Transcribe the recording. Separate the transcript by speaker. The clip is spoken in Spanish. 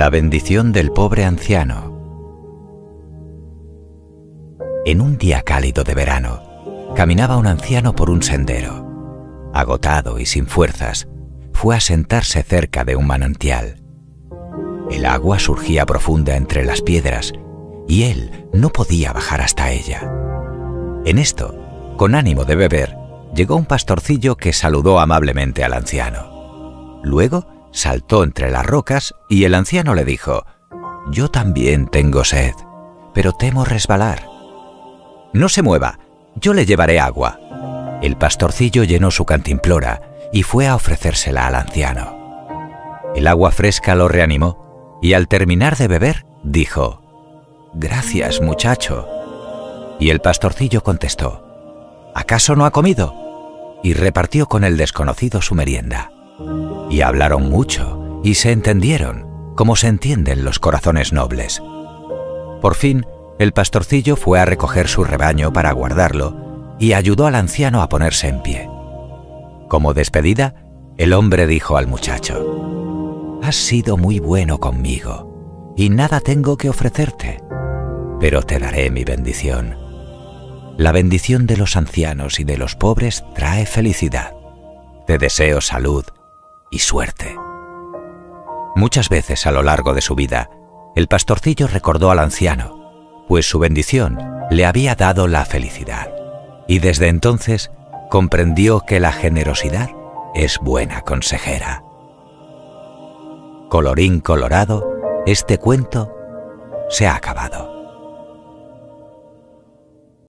Speaker 1: La bendición del pobre anciano. En un día cálido de verano, caminaba un anciano por un sendero. Agotado y sin fuerzas, fue a sentarse cerca de un manantial. El agua surgía profunda entre las piedras y él no podía bajar hasta ella. En esto, con ánimo de beber, llegó un pastorcillo que saludó amablemente al anciano. Luego saltó entre las rocas y el anciano le dijo, Yo también tengo sed, pero temo resbalar. No se mueva, yo le llevaré agua. El pastorcillo llenó su cantimplora y fue a ofrecérsela al anciano. El agua fresca lo reanimó y al terminar de beber dijo, Gracias, muchacho. Y el pastorcillo contestó, ¿acaso no ha comido? Y repartió con el desconocido su merienda. Y hablaron mucho y se entendieron, como se entienden los corazones nobles. Por fin, el pastorcillo fue a recoger su rebaño para guardarlo y ayudó al anciano a ponerse en pie. Como despedida, el hombre dijo al muchacho, Has sido muy bueno conmigo y nada tengo que ofrecerte, pero te daré mi bendición. La bendición de los ancianos y de los pobres trae felicidad. Te deseo salud y suerte. Muchas veces a lo largo de su vida, el pastorcillo recordó al anciano, pues su bendición le había dado la felicidad, y desde entonces comprendió que la generosidad es buena consejera. Colorín colorado, este cuento se ha acabado.